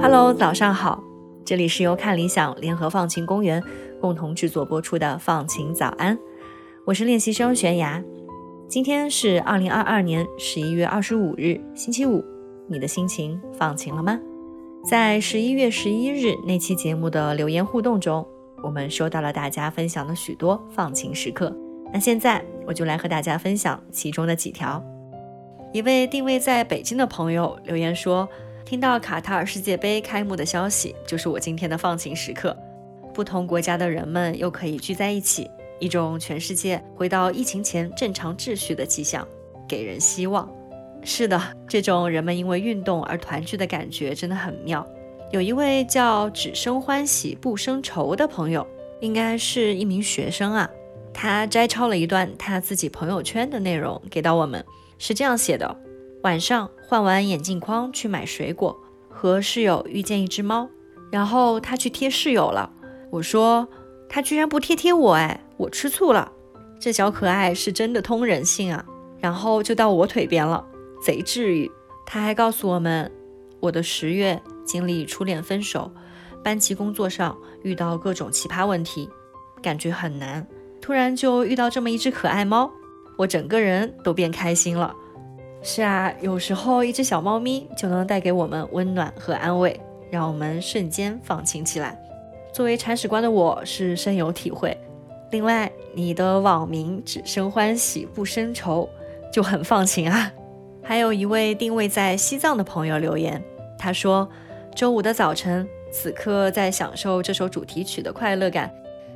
Hello，早上好，这里是由看理想联合放晴公园共同制作播出的放晴早安，我是练习生悬崖。今天是二零二二年十一月二十五日，星期五，你的心情放晴了吗？在十一月十一日那期节目的留言互动中，我们收到了大家分享的许多放晴时刻。那现在我就来和大家分享其中的几条。一位定位在北京的朋友留言说：“听到卡塔尔世界杯开幕的消息，就是我今天的放晴时刻。不同国家的人们又可以聚在一起，一种全世界回到疫情前正常秩序的迹象，给人希望。是的，这种人们因为运动而团聚的感觉真的很妙。有一位叫‘只生欢喜不生愁’的朋友，应该是一名学生啊，他摘抄了一段他自己朋友圈的内容给到我们。”是这样写的：晚上换完眼镜框去买水果，和室友遇见一只猫，然后他去贴室友了。我说他居然不贴贴我，哎，我吃醋了。这小可爱是真的通人性啊！然后就到我腿边了，贼治愈。他还告诉我们，我的十月经历初恋分手，班级工作上遇到各种奇葩问题，感觉很难。突然就遇到这么一只可爱猫。我整个人都变开心了。是啊，有时候一只小猫咪就能带给我们温暖和安慰，让我们瞬间放晴起来。作为铲屎官的我，是深有体会。另外，你的网名只生欢喜不生愁，就很放晴啊。还有一位定位在西藏的朋友留言，他说：“周五的早晨，此刻在享受这首主题曲的快乐感，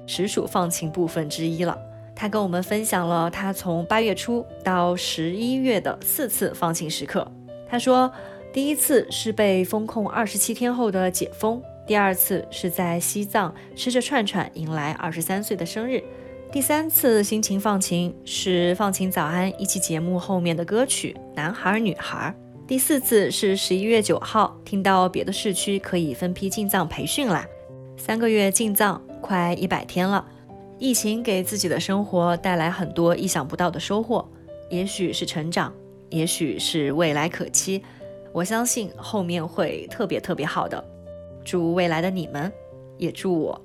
实属放晴部分之一了。”他跟我们分享了他从八月初到十一月的四次放晴时刻。他说，第一次是被封控二十七天后的解封，第二次是在西藏吃着串串迎来二十三岁的生日，第三次心情放晴是放晴早安一期节目后面的歌曲《男孩女孩》，第四次是十一月九号听到别的市区可以分批进藏培训啦。三个月进藏，快一百天了。疫情给自己的生活带来很多意想不到的收获，也许是成长，也许是未来可期。我相信后面会特别特别好的。祝未来的你们，也祝我。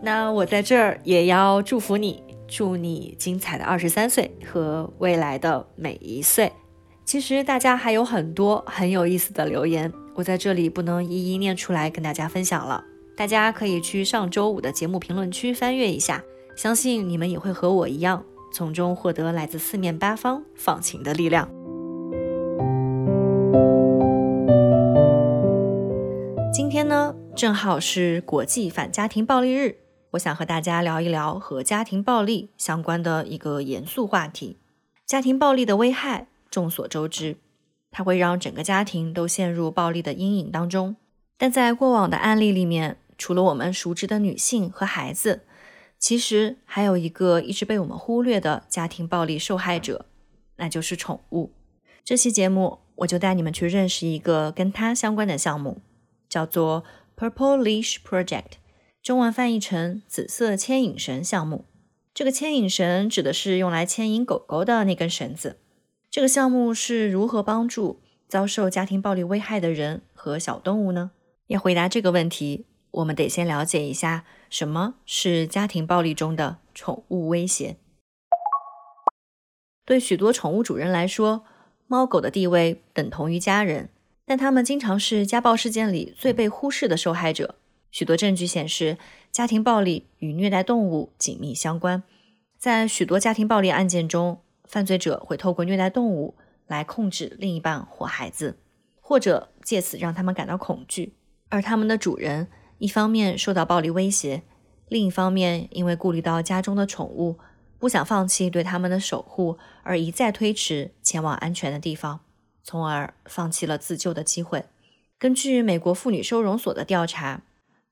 那我在这儿也要祝福你，祝你精彩的二十三岁和未来的每一岁。其实大家还有很多很有意思的留言，我在这里不能一一念出来跟大家分享了。大家可以去上周五的节目评论区翻阅一下。相信你们也会和我一样，从中获得来自四面八方放晴的力量。今天呢，正好是国际反家庭暴力日，我想和大家聊一聊和家庭暴力相关的一个严肃话题。家庭暴力的危害众所周知，它会让整个家庭都陷入暴力的阴影当中。但在过往的案例里面，除了我们熟知的女性和孩子，其实还有一个一直被我们忽略的家庭暴力受害者，那就是宠物。这期节目我就带你们去认识一个跟它相关的项目，叫做 Purple Leash Project，中文翻译成“紫色牵引绳”项目。这个牵引绳指的是用来牵引狗狗的那根绳子。这个项目是如何帮助遭受家庭暴力危害的人和小动物呢？要回答这个问题。我们得先了解一下什么是家庭暴力中的宠物威胁。对许多宠物主人来说，猫狗的地位等同于家人，但它们经常是家暴事件里最被忽视的受害者。许多证据显示，家庭暴力与虐待动物紧密相关。在许多家庭暴力案件中，犯罪者会透过虐待动物来控制另一半或孩子，或者借此让他们感到恐惧，而他们的主人。一方面受到暴力威胁，另一方面因为顾虑到家中的宠物，不想放弃对他们的守护，而一再推迟前往安全的地方，从而放弃了自救的机会。根据美国妇女收容所的调查，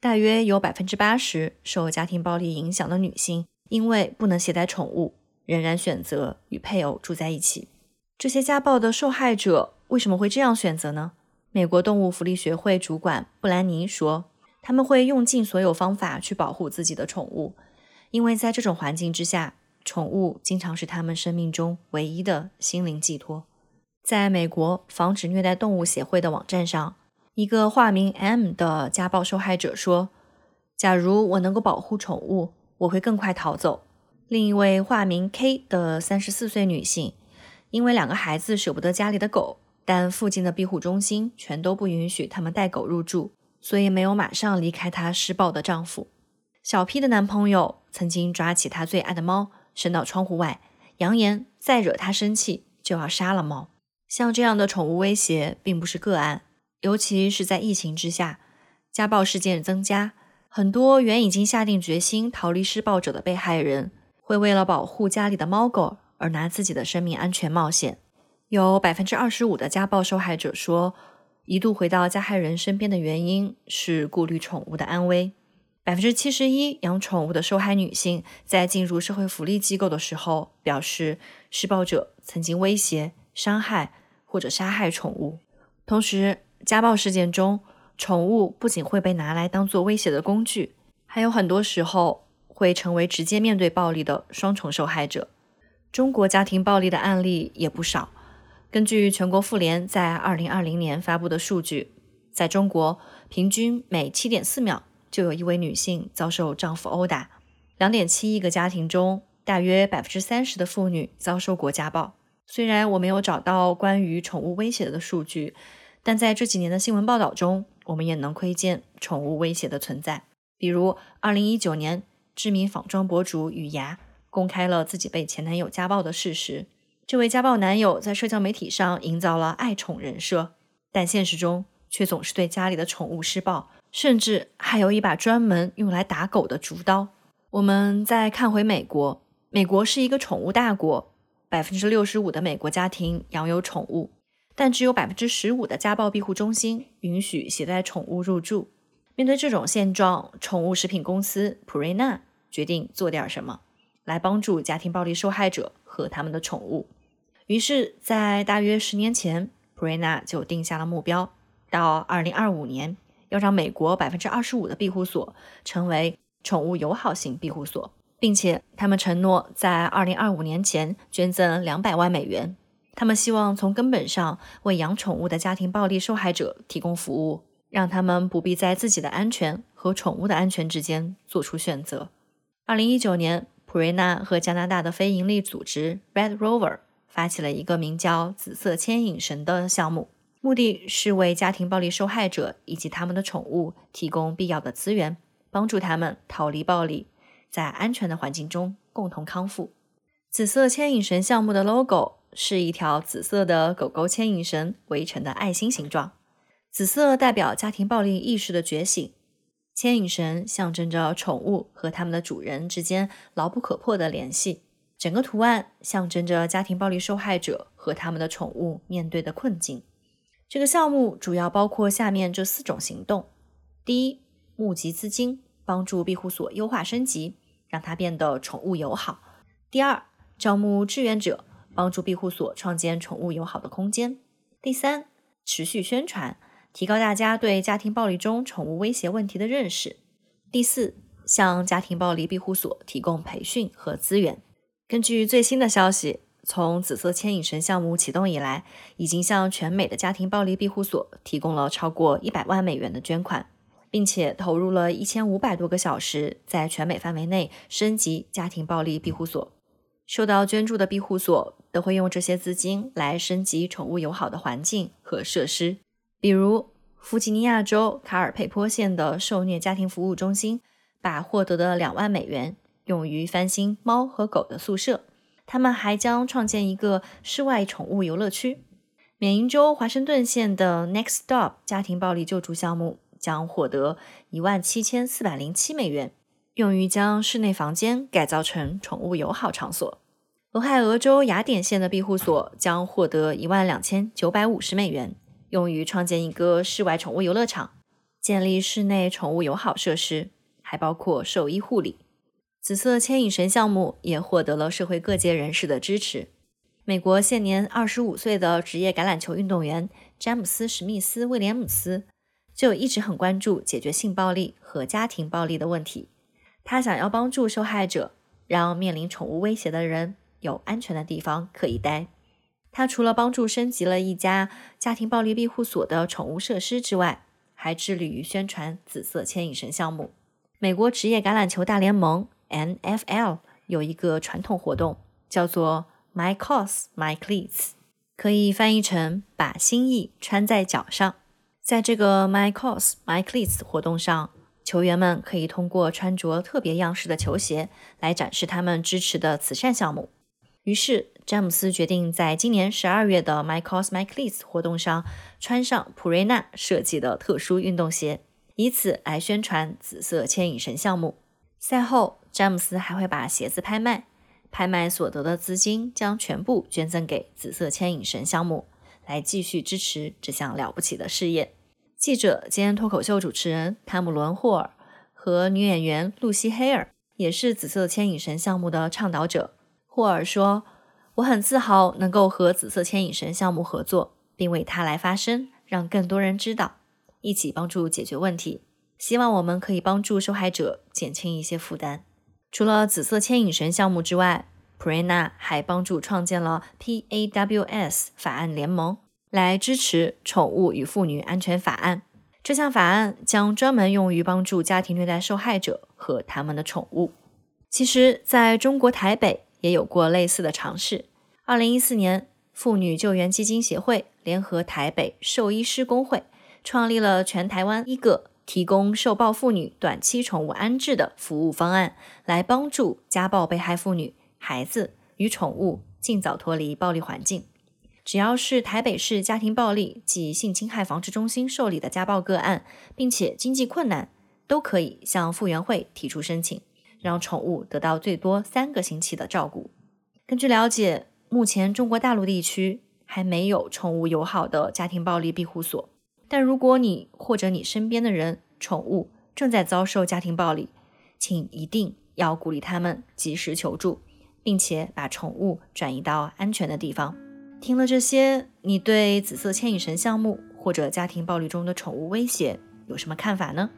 大约有百分之八十受家庭暴力影响的女性，因为不能携带宠物，仍然选择与配偶住在一起。这些家暴的受害者为什么会这样选择呢？美国动物福利学会主管布兰妮说：“他们会用尽所有方法去保护自己的宠物，因为在这种环境之下，宠物经常是他们生命中唯一的心灵寄托。”在美国防止虐待动物协会的网站上，一个化名 M 的家暴受害者说：“假如我能够保护宠物，我会更快逃走。”另一位化名 K 的三十四岁女性，因为两个孩子舍不得家里的狗，但附近的庇护中心全都不允许他们带狗入住，所以没有马上离开她施暴的丈夫。小 P 的男朋友曾经抓起她最爱的猫，伸到窗户外，扬言再惹她生气就要杀了猫。像这样的宠物威胁并不是个案，尤其是在疫情之下，家暴事件增加，很多原已经下定决心逃离施暴者的被害人。会为了保护家里的猫狗而拿自己的生命安全冒险。有百分之二十五的家暴受害者说，一度回到加害人身边的原因是顾虑宠物的安危。百分之七十一养宠物的受害女性在进入社会福利机构的时候表示，施暴者曾经威胁、伤害或者杀害宠物。同时，家暴事件中，宠物不仅会被拿来当做威胁的工具，还有很多时候。会成为直接面对暴力的双重受害者。中国家庭暴力的案例也不少。根据全国妇联在二零二零年发布的数据，在中国平均每七点四秒就有一位女性遭受丈夫殴打。两点七亿个家庭中，大约百分之三十的妇女遭受过家暴。虽然我没有找到关于宠物威胁的数据，但在这几年的新闻报道中，我们也能窥见宠物威胁的存在。比如二零一九年。知名仿妆博主雨芽公开了自己被前男友家暴的事实。这位家暴男友在社交媒体上营造了爱宠人设，但现实中却总是对家里的宠物施暴，甚至还有一把专门用来打狗的竹刀。我们再看回美国，美国是一个宠物大国，百分之六十五的美国家庭养有宠物，但只有百分之十五的家暴庇护中心允许携带宠物入住。面对这种现状，宠物食品公司普瑞纳。决定做点什么来帮助家庭暴力受害者和他们的宠物。于是，在大约十年前，普瑞娜就定下了目标，到二零二五年要让美国百分之二十五的庇护所成为宠物友好型庇护所，并且他们承诺在二零二五年前捐赠两百万美元。他们希望从根本上为养宠物的家庭暴力受害者提供服务，让他们不必在自己的安全和宠物的安全之间做出选择。二零一九年，普瑞娜和加拿大的非营利组织 Red Rover 发起了一个名叫“紫色牵引绳”的项目，目的是为家庭暴力受害者以及他们的宠物提供必要的资源，帮助他们逃离暴力，在安全的环境中共同康复。紫色牵引绳项目的 logo 是一条紫色的狗狗牵引绳围成的爱心形状，紫色代表家庭暴力意识的觉醒。牵引绳象征着宠物和它们的主人之间牢不可破的联系，整个图案象征着家庭暴力受害者和他们的宠物面对的困境。这个项目主要包括下面这四种行动：第一，募集资金，帮助庇护所优化升级，让它变得宠物友好；第二，招募志愿者，帮助庇护所创建宠物友好的空间；第三，持续宣传。提高大家对家庭暴力中宠物威胁问题的认识。第四，向家庭暴力庇护所提供培训和资源。根据最新的消息，从紫色牵引绳项目启动以来，已经向全美的家庭暴力庇护所提供了超过一百万美元的捐款，并且投入了一千五百多个小时，在全美范围内升级家庭暴力庇护所。受到捐助的庇护所都会用这些资金来升级宠物友好的环境和设施。比如，弗吉尼亚州卡尔佩坡县的受虐家庭服务中心，把获得的两万美元用于翻新猫和狗的宿舍。他们还将创建一个室外宠物游乐区。缅因州华盛顿县的 Next Stop 家庭暴力救助项目将获得一万七千四百零七美元，用于将室内房间改造成宠物友好场所。俄亥俄州雅典县的庇护所将获得一万两千九百五十美元。用于创建一个室外宠物游乐场，建立室内宠物友好设施，还包括兽医护理。紫色牵引绳项目也获得了社会各界人士的支持。美国现年二十五岁的职业橄榄球运动员詹姆斯·史密斯·威廉姆斯就一直很关注解决性暴力和家庭暴力的问题。他想要帮助受害者，让面临宠物威胁的人有安全的地方可以待。他除了帮助升级了一家家庭暴力庇护所的宠物设施之外，还致力于宣传紫色牵引绳项目。美国职业橄榄球大联盟 NFL 有一个传统活动，叫做。My cause, my cleats，可以翻译成“把心意穿在脚上”。在这个 My cause, my cleats 活动上，球员们可以通过穿着特别样式的球鞋来展示他们支持的慈善项目。于是，詹姆斯决定在今年十二月的 My cause, my cleats 活动上穿上普瑞纳设计的特殊运动鞋，以此来宣传紫色牵引绳项目。赛后，詹姆斯还会把鞋子拍卖。拍卖所得的资金将全部捐赠给紫色牵引绳项目，来继续支持这项了不起的事业。记者兼脱口秀主持人汤姆·伦霍尔和女演员露西·黑尔也是紫色牵引绳项目的倡导者。霍尔说：“我很自豪能够和紫色牵引绳项目合作，并为它来发声，让更多人知道，一起帮助解决问题。希望我们可以帮助受害者减轻一些负担。”除了紫色牵引绳项目之外，普瑞娜还帮助创建了 PAWS 法案联盟，来支持宠物与妇女安全法案。这项法案将专门用于帮助家庭虐待受害者和他们的宠物。其实，在中国台北也有过类似的尝试。二零一四年，妇女救援基金协会联合台北兽医师工会，创立了全台湾一个。提供受暴妇女短期宠物安置的服务方案，来帮助家暴被害妇女、孩子与宠物尽早脱离暴力环境。只要是台北市家庭暴力及性侵害防治中心受理的家暴个案，并且经济困难，都可以向复原会提出申请，让宠物得到最多三个星期的照顾。根据了解，目前中国大陆地区还没有宠物友好的家庭暴力庇护所。但如果你或者你身边的人、宠物正在遭受家庭暴力，请一定要鼓励他们及时求助，并且把宠物转移到安全的地方。听了这些，你对紫色牵引绳项目或者家庭暴力中的宠物威胁有什么看法呢？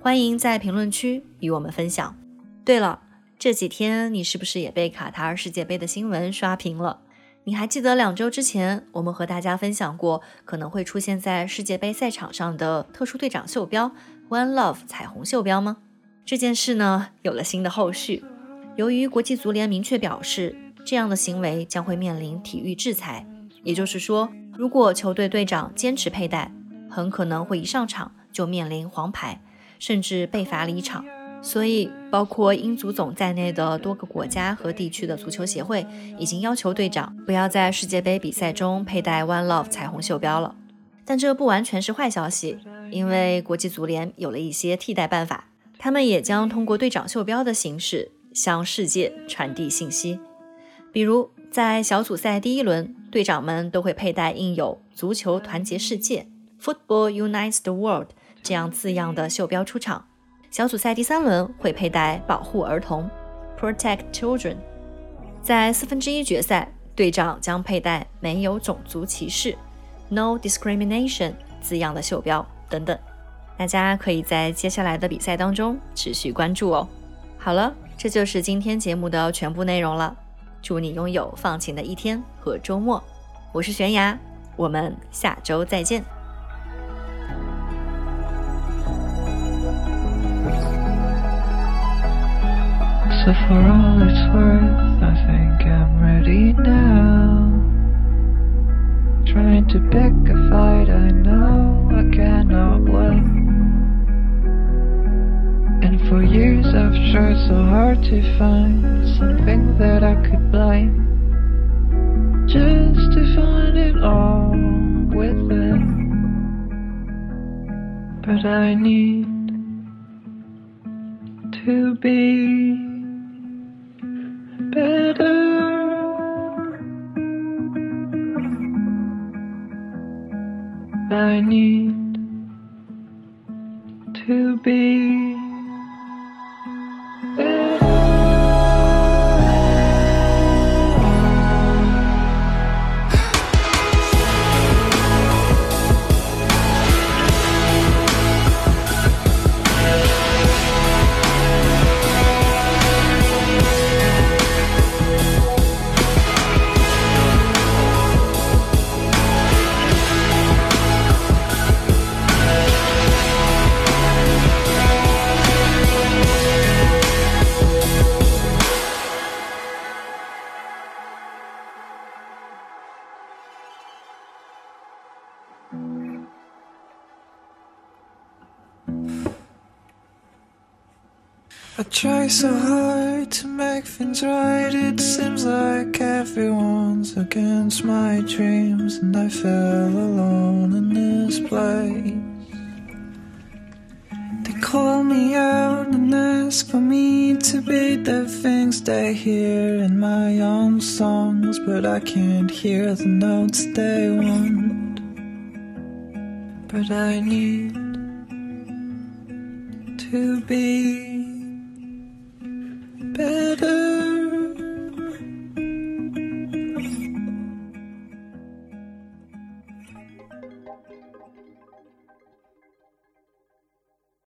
欢迎在评论区与我们分享。对了，这几天你是不是也被卡塔尔世界杯的新闻刷屏了？你还记得两周之前我们和大家分享过可能会出现在世界杯赛场上的特殊队长袖标 One Love 彩虹袖标吗？这件事呢有了新的后续。由于国际足联明确表示，这样的行为将会面临体育制裁，也就是说，如果球队队长坚持佩戴，很可能会一上场就面临黄牌，甚至被罚离场。所以，包括英足总在内的多个国家和地区的足球协会已经要求队长不要在世界杯比赛中佩戴 One Love 彩虹袖标了。但这不完全是坏消息，因为国际足联有了一些替代办法，他们也将通过队长袖标的形式向世界传递信息。比如，在小组赛第一轮，队长们都会佩戴印有“足球团结世界 ”（Football Unites the World） 这样字样的袖标出场。小组赛第三轮会佩戴“保护儿童 ”（Protect Children）。在四分之一决赛，队长将佩戴“没有种族歧视 ”（No Discrimination） 字样的袖标等等。大家可以在接下来的比赛当中持续关注哦。好了，这就是今天节目的全部内容了。祝你拥有放晴的一天和周末。我是悬崖，我们下周再见。So for all it's worth, I think I'm ready now. Trying to pick a fight I know I cannot win. And for years I've tried so hard to find something that I could blame. Just to find it all within. But I need to be I need to be try so hard to make things right. It seems like everyone's against my dreams, and I feel alone in this place. They call me out and ask for me to be the things they hear in my own songs, but I can't hear the notes they want. But I need to be.